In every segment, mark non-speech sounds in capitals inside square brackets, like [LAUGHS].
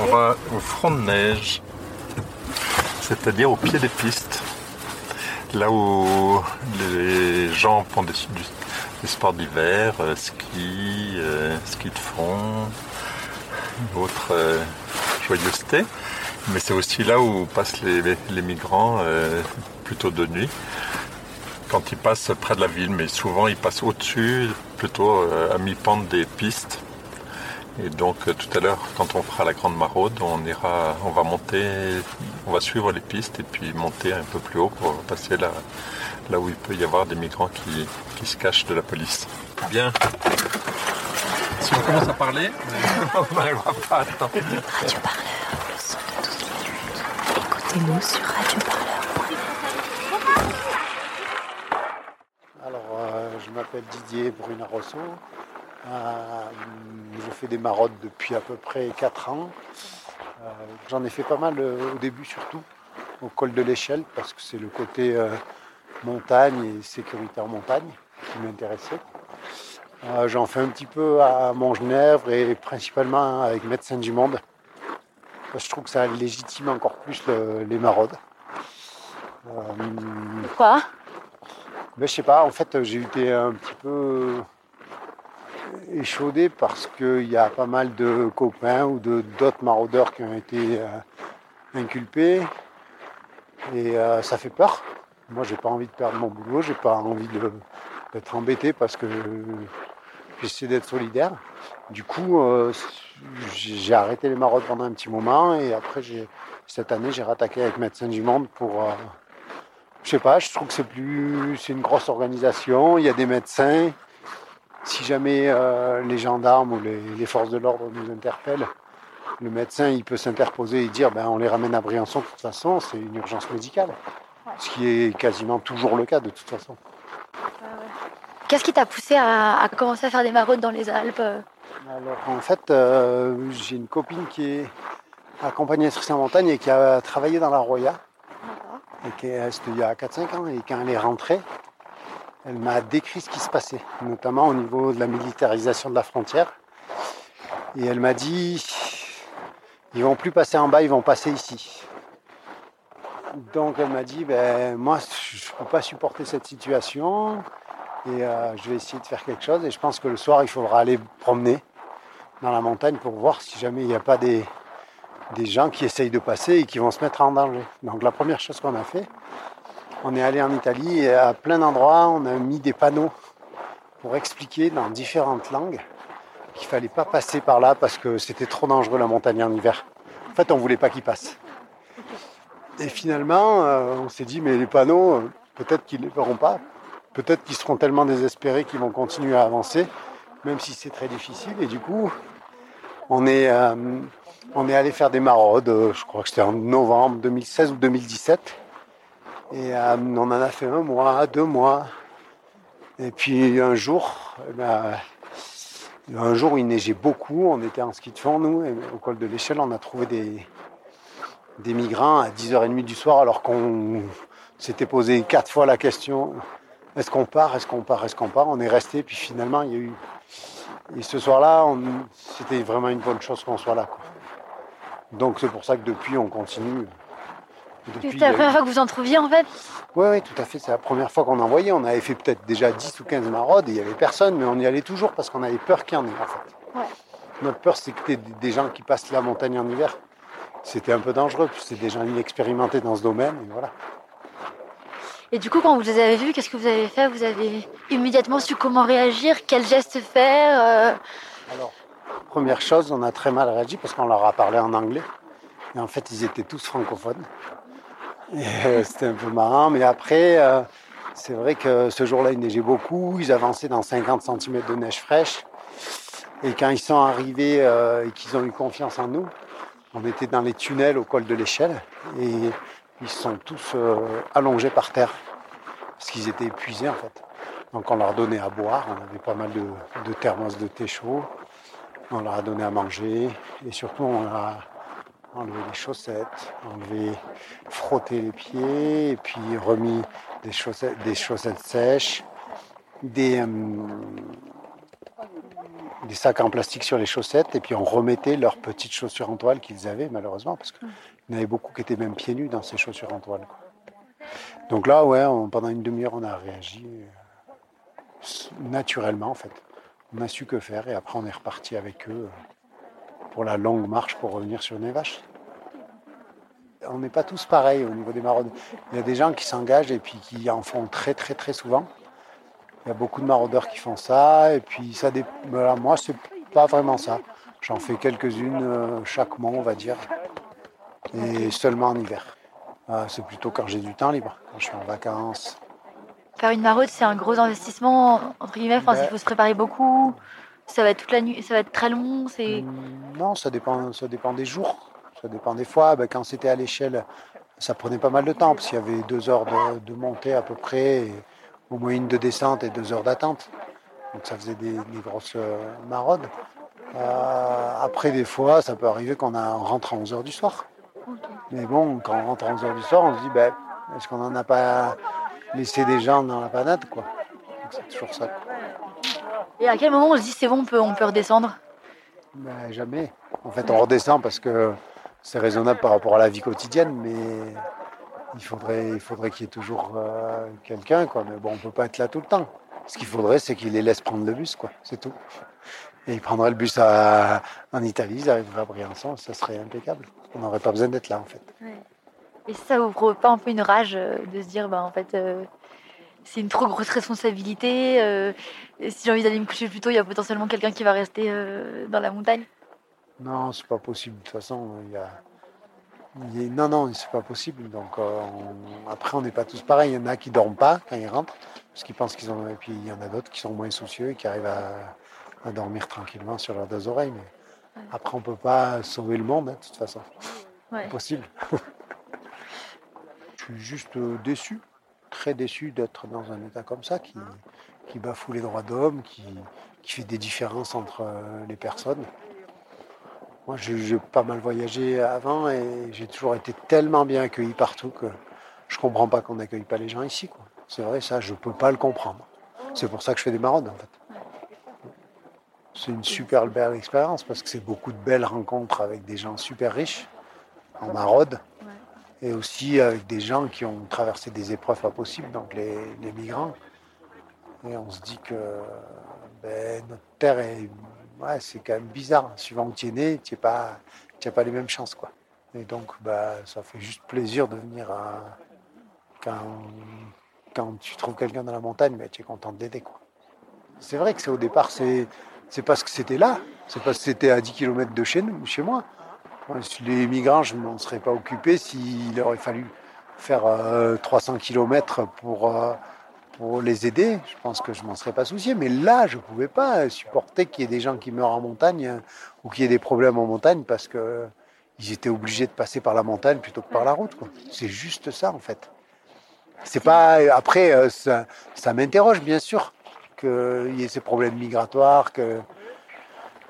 On va au front de neige, c'est-à-dire au pied des pistes, là où les gens font des, sports d'hiver, euh, ski, euh, ski de fond, autres euh, joyeusetés. Mais c'est aussi là où passent les, migrants plutôt de nuit quand ils passent près de la ville, mais souvent ils passent au-dessus, plutôt à mi-pente des pistes. Et donc euh, tout à l'heure, quand on fera la grande maraude, on ira, on va monter, on va suivre les pistes et puis monter un peu plus haut pour passer là, là où il peut y avoir des migrants qui, qui se cachent de la police. Bien. Si on commence à parler, [LAUGHS] on n'arrivera pas à temps. Radio Parleur, le son de toutes les luttes. Écoutez-nous sur radioparleur.fr. Alors, euh, je m'appelle Didier Bruna Rosso. Euh, je fais des marottes depuis à peu près 4 ans. Euh, j'en ai fait pas mal euh, au début surtout, au col de l'échelle, parce que c'est le côté montagne et sécurité en montagne qui m'intéressait. J'en fais un petit peu à Montgenèvre et principalement avec Médecins du Monde. je trouve que ça légitime encore plus les maraudes. Pourquoi? ben, Je sais pas, en fait j'ai été un petit peu échaudé parce qu'il y a pas mal de copains ou d'autres maraudeurs qui ont été euh, inculpés. Et euh, ça fait peur. Moi, j'ai pas envie de perdre mon boulot, j'ai pas envie d'être embêté parce que j'essaie d'être solidaire. Du coup, euh, j'ai arrêté les maraudes pendant un petit moment et après, cette année, j'ai rattaqué avec Médecins du Monde pour. je sais pas, je trouve que c'est plus. C'est une grosse organisation, il y a des médecins, si jamais euh, les gendarmes ou les, forces de l'ordre nous interpellent, le médecin il peut s'interposer et dire ben, on les ramène à Briançon de toute façon, c'est une urgence médicale. Ce qui est quasiment toujours le cas de toute façon. Qu'est-ce qui t'a poussé à, commencer à faire des maraudes dans les Alpes Alors en fait, euh, j'ai une copine qui est accompagnatrice en montagne et qui a travaillé dans la Roya. Et qui est, il y a 4-5 ans. Et quand elle est rentrée, elle m'a décrit ce qui se passait, notamment au niveau de la militarisation de la frontière. Et elle m'a dit, ils vont plus passer en bas, ils vont passer ici. Donc elle m'a dit, ben, moi je ne peux pas supporter cette situation et euh, je vais essayer de faire quelque chose. Et je pense que le soir, il faudra aller promener dans la montagne pour voir si jamais il n'y a pas des, des gens qui essayent de passer et qui vont se mettre en danger. Donc la première chose qu'on a fait, on est allé en Italie et à plein d'endroits, on a mis des panneaux pour expliquer dans différentes langues qu'il fallait pas passer par là parce que c'était trop dangereux la montagne en hiver. En fait, on voulait pas qu'ils passent. Et finalement, euh, on s'est dit, mais les panneaux, euh, peut-être qu'ils ne les feront pas. Peut-être qu'ils seront tellement désespérés qu'ils vont continuer à avancer, même si c'est très difficile. Et du coup, on est, euh, on est allé faire des maraudes, je crois que c'était en novembre 2016 ou 2017. Et euh, on en a fait un mois, deux mois. Et puis un jour, eh ben, un jour où il neigeait beaucoup, on était en ski de fond, nous, et au col de l'échelle, on a trouvé des, migrants à 10h30 du soir, alors qu'on s'était posé quatre fois la question est-ce qu'on part, est-ce qu'on part, est-ce qu'on part? On est resté, puis finalement, il y a eu. Et ce soir-là, c'était vraiment une bonne chose qu'on soit là. Donc c'est pour ça que depuis, on continue. C'était la première fois que vous en trouviez en fait Oui, oui, tout à fait. C'est la première fois qu'on en voyait. On avait fait peut-être déjà 10 ou 15 maraudes et il n'y avait personne, mais on y allait toujours parce qu'on avait peur qu'il y en ait en fait. Notre peur, c'est que des gens qui passent la montagne en hiver. C'était un peu dangereux, puis c'est des gens inexpérimentés dans ce domaine, et voilà. Et du coup, quand vous les avez vus, qu'est-ce que vous avez fait? Vous avez immédiatement su comment réagir, quel geste faire euh? Alors, première chose, on a très mal réagi parce qu'on leur a parlé en anglais. Et en fait, ils étaient tous francophones. Euh, c'était un peu marrant, mais après, euh, c'est vrai que ce jour-là, il neigeait beaucoup. Ils avançaient dans 50 cm de neige fraîche. Et quand ils sont arrivés euh, et qu'ils ont eu confiance en nous, on était dans les tunnels au col de l'échelle et ils sont tous allongés par terre parce qu'ils étaient épuisés en fait. Donc on leur donnait à boire, on avait pas mal de, de thermos de thé chaud, on leur a donné à manger et surtout on a enlever les chaussettes, enlever, frotter les pieds, et puis remis des chaussettes, sèches, des, euh, des sacs en plastique sur les chaussettes et puis on remettait leurs petites chaussures en toile qu'ils avaient malheureusement parce qu'il y en avait beaucoup qui étaient même pieds nus dans ces chaussures en toile. Donc là, ouais, pendant une demi-heure, on a réagi euh, naturellement en fait. On a su que faire et après on est reparti avec eux euh, pour la longue marche pour revenir sur les vaches. On n'est pas tous pareils au niveau des maraudes. Il y a des gens qui s'engagent et puis qui en font très très très souvent. Il y a beaucoup de maraudeurs qui font ça, et puis ça dé... voilà, moi, c'est pas vraiment ça. J'en fais quelques-unes euh, chaque mois, on va dire, et seulement en hiver. Ah, c'est plutôt quand j'ai du temps libre, quand je suis en vacances. Faire une maraude, c'est un gros investissement, entre guillemets. Enfin, Ben- il faut se préparer beaucoup. Ça va être toute la nuit, ça va être très long. C'est Hum, Non, ça dépend, ça dépend des jours, ça dépend des fois. Ben, quand c'était à l'échelle, ça prenait pas mal de temps, parce qu'il y avait deux heures de, de montée à peu près, et au moins une de descente et deux heures d'attente. Donc ça faisait des, des grosses euh, maraudes. Euh, après, des fois, ça peut arriver qu'on rentre à 11h du soir. Mais bon, quand on rentre à 11h du soir, on se dit, ben, est-ce qu'on n'en a pas laissé des gens dans la panade quoi? C'est toujours ça. Et à quel moment on se dit c'est bon, on peut, on peut redescendre? Ben, jamais. En fait, on redescend parce que c'est raisonnable par rapport à la vie quotidienne, mais il faudrait, il faudrait qu'il y ait toujours euh, quelqu'un, quoi. Mais bon, on peut pas être là tout le temps. Ce qu'il faudrait, c'est qu'il les laisse prendre le bus, quoi. C'est tout. Et ils prendraient le bus à- en Italie, ils arriveraient à Briançon, ça serait impeccable. On n'aurait pas besoin d'être là, en fait. Et ça vous provoque pas un peu une rage euh, de se dire, bah, en fait, euh, c'est une trop grosse responsabilité. euh, si j'ai envie d'aller me coucher plus tôt, il y a potentiellement quelqu'un qui va rester euh, dans la montagne. Non, c'est pas possible. De toute façon, il y a. il y a- Non, non, c'est pas possible. Donc euh, on- après, on n'est pas tous pareils. Il y en a qui dorment pas quand ils rentrent, parce qu'ils pensent qu'ils ont. Et puis il y en a d'autres qui sont moins soucieux et qui arrivent à, à dormir tranquillement sur leurs deux oreilles. Mais Ouais. après, on peut pas sauver le monde, hein, de toute façon. Ouais. Impossible. [LAUGHS] Je suis juste déçu, très déçu d'être dans un état comme ça, qui, qui bafoue les droits d'homme, qui, qui fait des différences entre euh, les personnes. Moi, j'ai pas mal voyagé avant et j'ai toujours été tellement bien accueilli partout que je comprends pas qu'on n'accueille pas les gens ici. C'est vrai, ça, je peux pas le comprendre. C'est pour ça que je fais des maraudes, en fait. C'est une super belle expérience parce que c'est beaucoup de belles rencontres avec des gens super riches en maraude et aussi avec des gens qui ont traversé des épreuves pas possibles, donc les, migrants. Et on se dit que ben, notre terre est, ouais, c'est quand même bizarre. Suivant où tu es né, tu n'as pas, pas les mêmes chances, quoi. Et donc, bah, ça fait juste plaisir de venir quand, quand tu trouves quelqu'un dans la montagne, ben, tu es content de l'aider, quoi. C'est vrai que c'est au départ, c'est, c'est parce que c'était là, c'est parce que c'était à 10 km de chez nous, chez moi. Les migrants, je ne m'en serais pas occupé s'il aurait fallu faire euh, 300 km pour, euh, pour les aider. Je pense que je m'en serais pas soucié. Mais là, je ne pouvais pas supporter qu'il y ait des gens qui meurent en montagne euh, ou qu'il y ait des problèmes en montagne parce que ils étaient obligés de passer par la montagne plutôt que par la route. C'est juste ça, en fait. C'est pas après euh, ça, ça m'interroge bien sûr qu'il y ait ces problèmes migratoires, que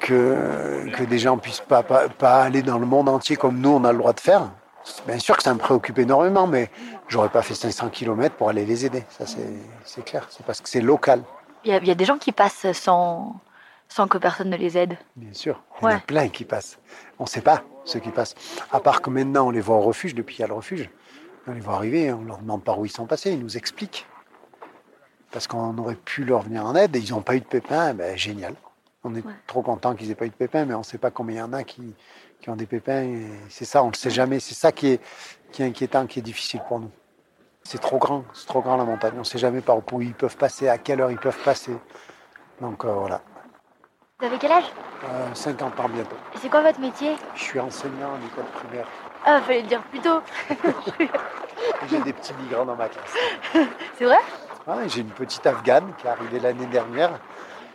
que, que des gens puissent pas, pas, pas aller dans le monde entier comme nous on a le droit de faire. Bien sûr que ça me préoccupe énormément, mais j'aurais pas fait 500 km pour aller les aider. Ça c'est clair. C'est parce que c'est local, Il y, a, il y a des gens qui passent sans, sans que personne ne les aide. bien sûr. Il y en a plein qui passent. On ne sait pas ceux qui passent. À part que maintenant on les voit au refuge depuis qu'il y a le refuge. On les voit arriver, on leur demande par où ils sont passés, ils nous expliquent. Parce qu'on aurait pu leur venir en aide et ils n'ont pas eu de pépins, ben, génial. On est Ouais. trop content qu'ils n'aient pas eu de pépins, mais on ne sait pas combien il y en a qui, qui ont des pépins. C'est ça, on ne le sait jamais. C'est ça qui est, qui est inquiétant, qui est difficile pour nous. C'est trop grand, c'est trop grand la montagne. On ne sait jamais par où ils peuvent passer, à quelle heure ils peuvent passer. Donc euh, voilà, Vous avez quel âge? Euh, 50 ans bientôt. Et c'est quoi votre métier? Je suis enseignant à l'école primaire. Ah, fallait le dire plus tôt. [LAUGHS] J'ai des petits migrants dans ma classe. C'est vrai? Ouais, J'ai une petite afghane qui est arrivée l'année dernière,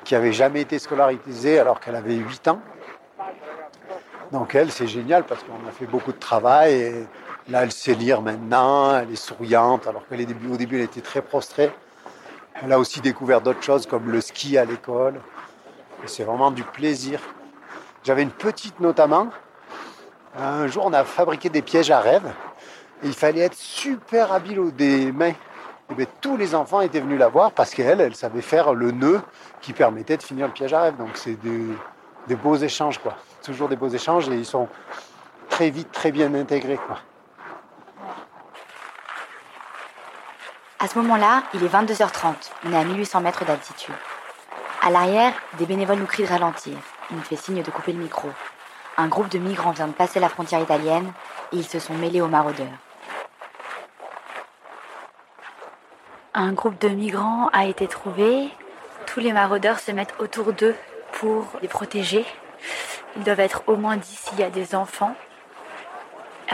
qui avait jamais été scolarisée alors qu'elle avait 8 ans. Donc elle, c'est génial parce qu'on a fait beaucoup de travail là, elle sait lire maintenant, elle est souriante alors qu'au début, début, elle était très prostrée. Elle a aussi découvert d'autres choses comme le ski à l'école. C'est vraiment du plaisir. J'avais une petite notamment. Un jour, on a fabriqué des pièges à rêve. Et il fallait être super habile aux des mains Et bien, tous les enfants étaient venus la voir parce qu'elle, elle savait faire le nœud qui permettait de finir le piège à rêve. Donc c'est des, beaux échanges, quoi. Toujours des beaux échanges et ils sont très vite, très bien intégrés, quoi. À ce moment-là, il est 22h30. On est à 1800 mètres d'altitude. À l'arrière, des bénévoles nous crient de ralentir. Il nous fait signe de couper le micro. Un groupe de migrants vient de passer la frontière italienne et ils se sont mêlés aux maraudeurs. Un groupe de migrants a été trouvé. Tous les maraudeurs se mettent autour d'eux pour les protéger. Ils doivent être au moins 10 s'il y a des enfants.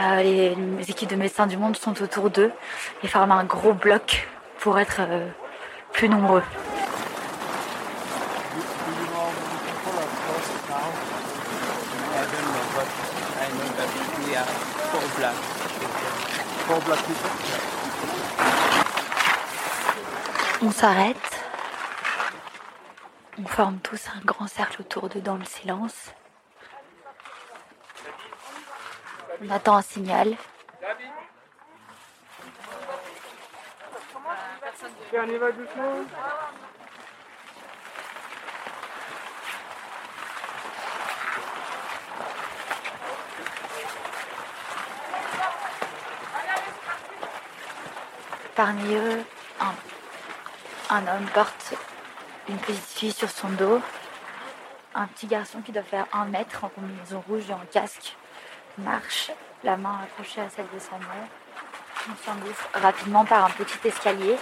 Euh, les, équipes de médecins du monde sont autour d'eux et forment un gros bloc pour être euh, plus nombreux. On s'arrête. On forme tous un grand cercle autour d'eux dans le silence. On attend un signal. Parmi eux, un, un homme porte une petite fille sur son dos. Un petit garçon qui doit faire un mètre en combinaison rouge et en casque marche, la main accrochée à celle de sa mère. On s'engouffre rapidement par un petit escalier.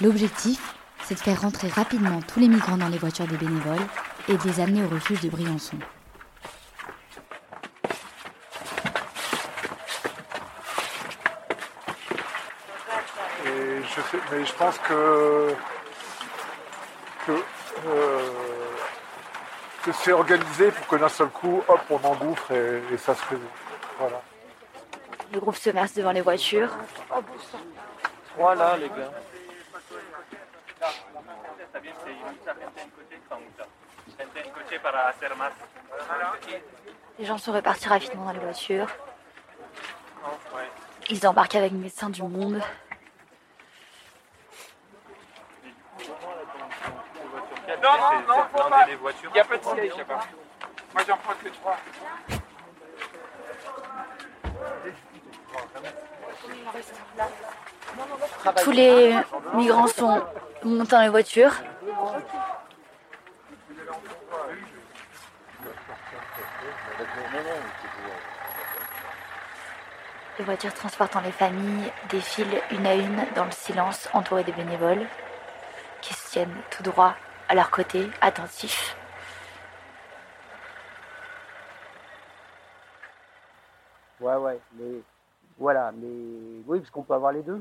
L'objectif, c'est de faire rentrer rapidement tous les migrants dans les voitures des bénévoles et de les amener au refuge de Briançon. Et je, sais, mais je pense que, que, euh, que c'est organisé pour que d'un seul coup, hop, on engouffre et, et ça se résout. Voilà. Le groupe se masse devant les voitures. Voilà les gars. Les gens sont répartis rapidement dans les voitures. Ils embarquent avec les médecins du monde. Il n'y a pas de siège là-bas. Moi j'en prends que trois. Tous les migrants sont montés dans les voitures. Les voitures transportant les familles défilent une à une dans le silence, entourées des bénévoles qui se tiennent tout droit à leur côté, attentifs. Ouais, ouais, mais voilà, mais oui, parce qu'on peut avoir les deux.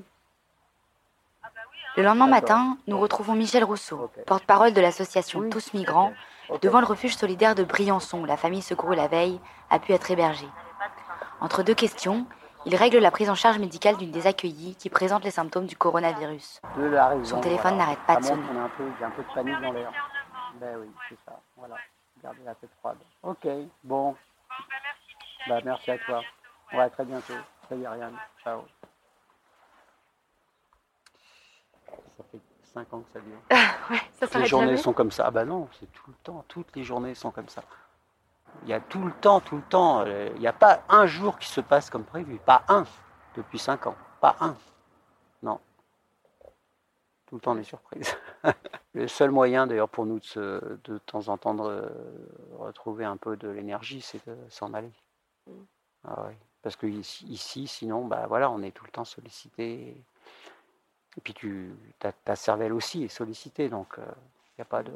Le lendemain matin, nous retrouvons Michel Rousseau, porte-parole de l'association Oui. Tous Migrants, devant le refuge solidaire de Briançon où la famille secourue la veille a pu être hébergée. Entre deux questions, il règle la prise en charge médicale d'une des accueillies qui présente les symptômes du coronavirus. De la raison, Son téléphone voilà. n'arrête pas de sonner. qu'on a un peu, il y a un peu de panique dans l'air. Ben oui, c'est ça. Voilà. Gardez la tête froide. Ok, bon. Bah, merci à toi. Ouais, à très bientôt. Salut Ariane. Ciao. Ça fait 5 ans que ça dure. Ouais, ça les journées jamais. sont comme ça. Ah bah non, c'est tout le temps. Toutes les journées sont comme ça. Il y a tout le temps, tout le temps. euh, Il n'y a pas un jour qui se passe comme prévu. Pas un depuis 5 ans. Pas un. Non. Tout le temps des surprises. [LAUGHS] le seul moyen d'ailleurs pour nous de, se- de temps en temps de euh, retrouver un peu de l'énergie, c'est de s'en aller. Ah ouais. Parce que ici, ici, sinon, bah voilà, on est tout le temps sollicité. Et puis tu, ta, ta cervelle aussi est sollicitée, donc il n'y a pas de.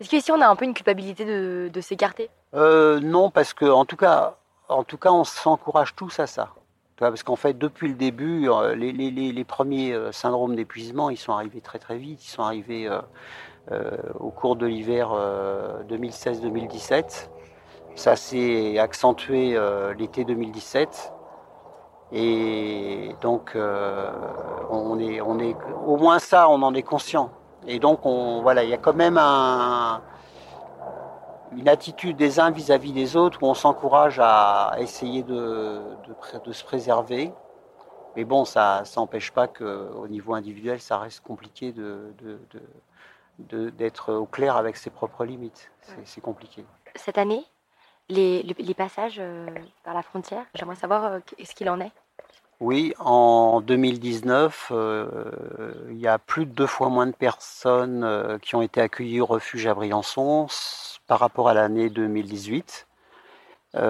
Est-ce qu'ici on a un peu une culpabilité de, s'écarter Euh, non, parce que en tout cas, en tout cas, on s'encourage tous à ça. Parce qu'en fait, depuis le début, euh, les, premiers euh, syndromes d'épuisement, ils sont arrivés très très vite. Ils sont arrivés euh, au cours de l'hiver euh, 2016-2017. Ça s'est accentué l'été 2017. Et donc, on est, on est, au moins ça, on en est conscient. Et donc, on, voilà, il y a quand même un, une attitude des uns vis-à-vis des autres où on s'encourage à essayer de, de, se préserver. Mais bon, ça n'empêche pas qu'au niveau individuel, ça reste compliqué d'être au clair avec ses propres limites. C'est compliqué. Cette année, les, les, passages euh, par la frontière, j'aimerais savoir euh, ce qu'il en est? Oui, en 2019, euh, il y a plus de deux fois moins de personnes qui ont été accueillies au refuge à Briançon par rapport à l'année 2018. donc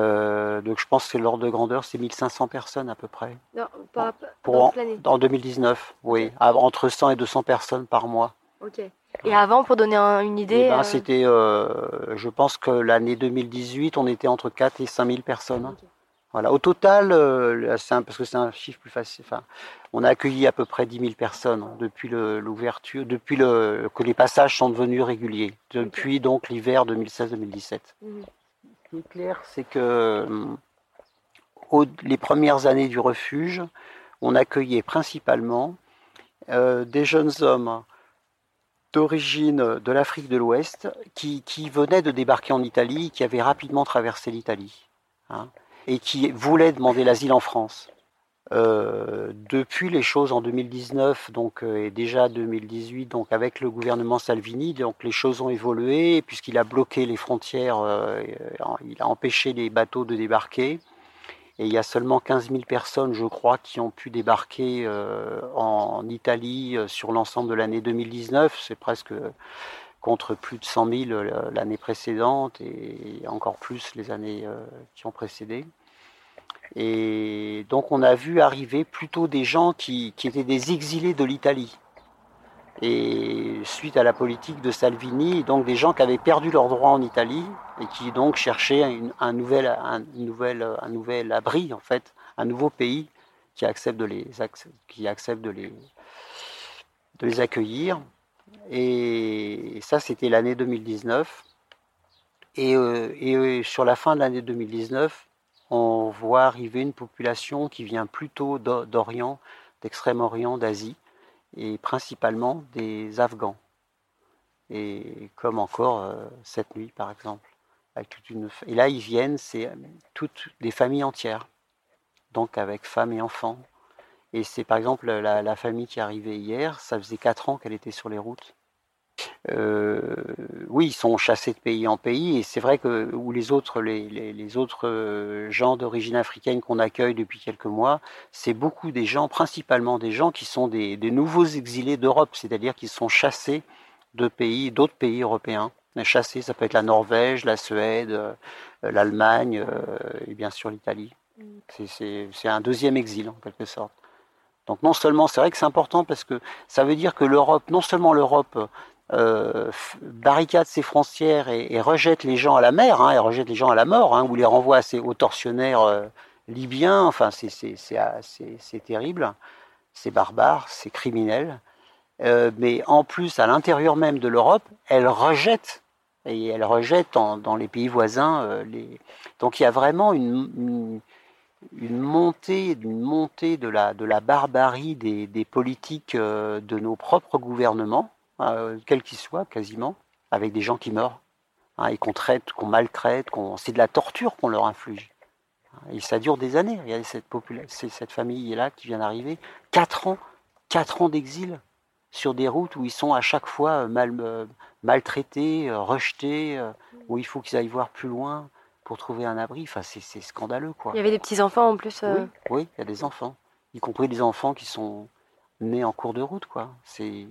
je pense que l'ordre de grandeur, c'est 1500 personnes à peu près. Non, pas, pour en, en, 2019, oui, entre 100 et 200 personnes par mois. Ok. Et avant, pour donner une idée eh ben, euh, C'était, euh, je pense que l'année 2018, on était entre 4 et 5 000 personnes. Voilà. Au total, euh, parce que c'est un chiffre plus facile, enfin, on a accueilli à peu près 10 000 personnes depuis l'ouverture, depuis le, que les passages sont devenus réguliers, depuis donc l'hiver 2016-2017. Mhm. Ce qui est clair, c'est que les premières années du refuge, on accueillait principalement des jeunes hommes d'origine de l'Afrique de l'Ouest qui, qui, venait de débarquer en Italie, qui avait rapidement traversé l'Italie hein, et qui voulait demander l'asile en France. Euh, depuis les choses en 2019 donc euh, et déjà 2018 donc avec le gouvernement Salvini donc les choses ont évolué puisqu'il a bloqué les frontières euh, il a empêché les bateaux de débarquer et il y a seulement 15 000 personnes, je crois, qui ont pu débarquer en Italie sur l'ensemble de l'année 2019. C'est presque contre plus de 100 000 euh, l'année précédente et encore plus les années qui ont précédé. Et donc on a vu arriver plutôt des gens qui, qui étaient des exilés de l'Italie et suite à la politique de Salvini, donc des gens qui avaient perdu leurs droits en Italie et qui donc cherchaient un, nouvel, un, nouvel, un nouvel abri, en fait, un nouveau pays qui accepte de les, qui accepte de les, de les accueillir. Et ça, c'était l'année 2019. Et, euh, euh, sur la fin de l'année 2019, on voit arriver une population qui vient plutôt d'Orient, d'Extrême-Orient, d'Asie, et principalement des Afghans. Et comme encore euh, cette nuit, par exemple. Avec toute une... Et là, ils viennent, c'est toutes des familles entières, donc avec femmes et enfants. Et c'est par exemple la, la, famille qui est arrivée hier, ça faisait quatre ans qu'elle était sur les routes. Euh, oui, ils sont chassés de pays en pays, et c'est vrai que où les autres, les, les, autres euh, gens d'origine africaine qu'on accueille depuis quelques mois, c'est beaucoup des gens, principalement des gens qui sont des, des nouveaux exilés d'Europe, c'est-à-dire qui sont chassés de pays, d'autres pays européens. Chassés, ça peut être la Norvège, la Suède, euh, l'Allemagne et bien sûr l'Italie. Mm. C'est un deuxième exil en quelque sorte. Donc non seulement, c'est vrai que c'est important parce que ça veut dire que l'Europe, non seulement l'Europe euh, barricade ses frontières et, rejette les gens à la mer, hein, et rejette les gens à la mort, hein, ou les renvoie à aux tortionnaires euh, libyens. Enfin, c'est terrible, c'est barbare, c'est criminel. Euh, mais en plus, à l'intérieur même de l'Europe, elle rejette, et elle rejette dans les pays voisins. les... Donc il y a vraiment une, montée, une montée de la, de la barbarie des, des politiques de nos propres gouvernements euh, quel qu'il soit, quasiment, avec des gens qui meurent, hein, et qu'on traite, qu'on maltraite, qu'on... c'est de la torture qu'on leur inflige. Et ça dure des années. Regardez cette, cette famille-là qui vient d'arriver. Quatre ans, quatre ans d'exil sur des routes où ils sont à chaque fois euh, mal, euh, maltraités, rejetés, où il faut qu'ils aillent voir plus loin pour trouver un abri. Enfin, c'est, scandaleux, quoi. Il y avait des petits-enfants en plus oui, oui, il y a des enfants. Y compris des enfants qui sont nés en cours de route, quoi. C'est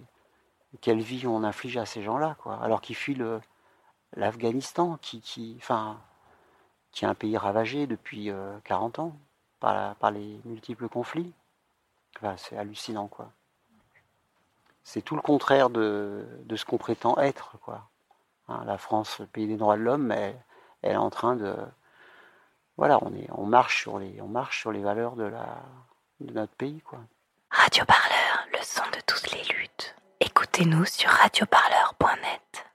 quelle vie on inflige à ces gens-là, quoi, alors qu'ils fuient l'Afghanistan, qui, qui, enfin, qui est un pays ravagé depuis 40 euh, ans par, par, les multiples conflits. c'est hallucinant, quoi. C'est tout le contraire de, de ce qu'on prétend être, quoi. Hein, la France, le pays des droits de l'homme, elle, elle, est en train de, voilà, on est, on marche sur les, on marche sur les valeurs de la, de notre pays, quoi. Radio Parleur, le son de toutes les luttes. Écoutez-nous sur radioparleur.net.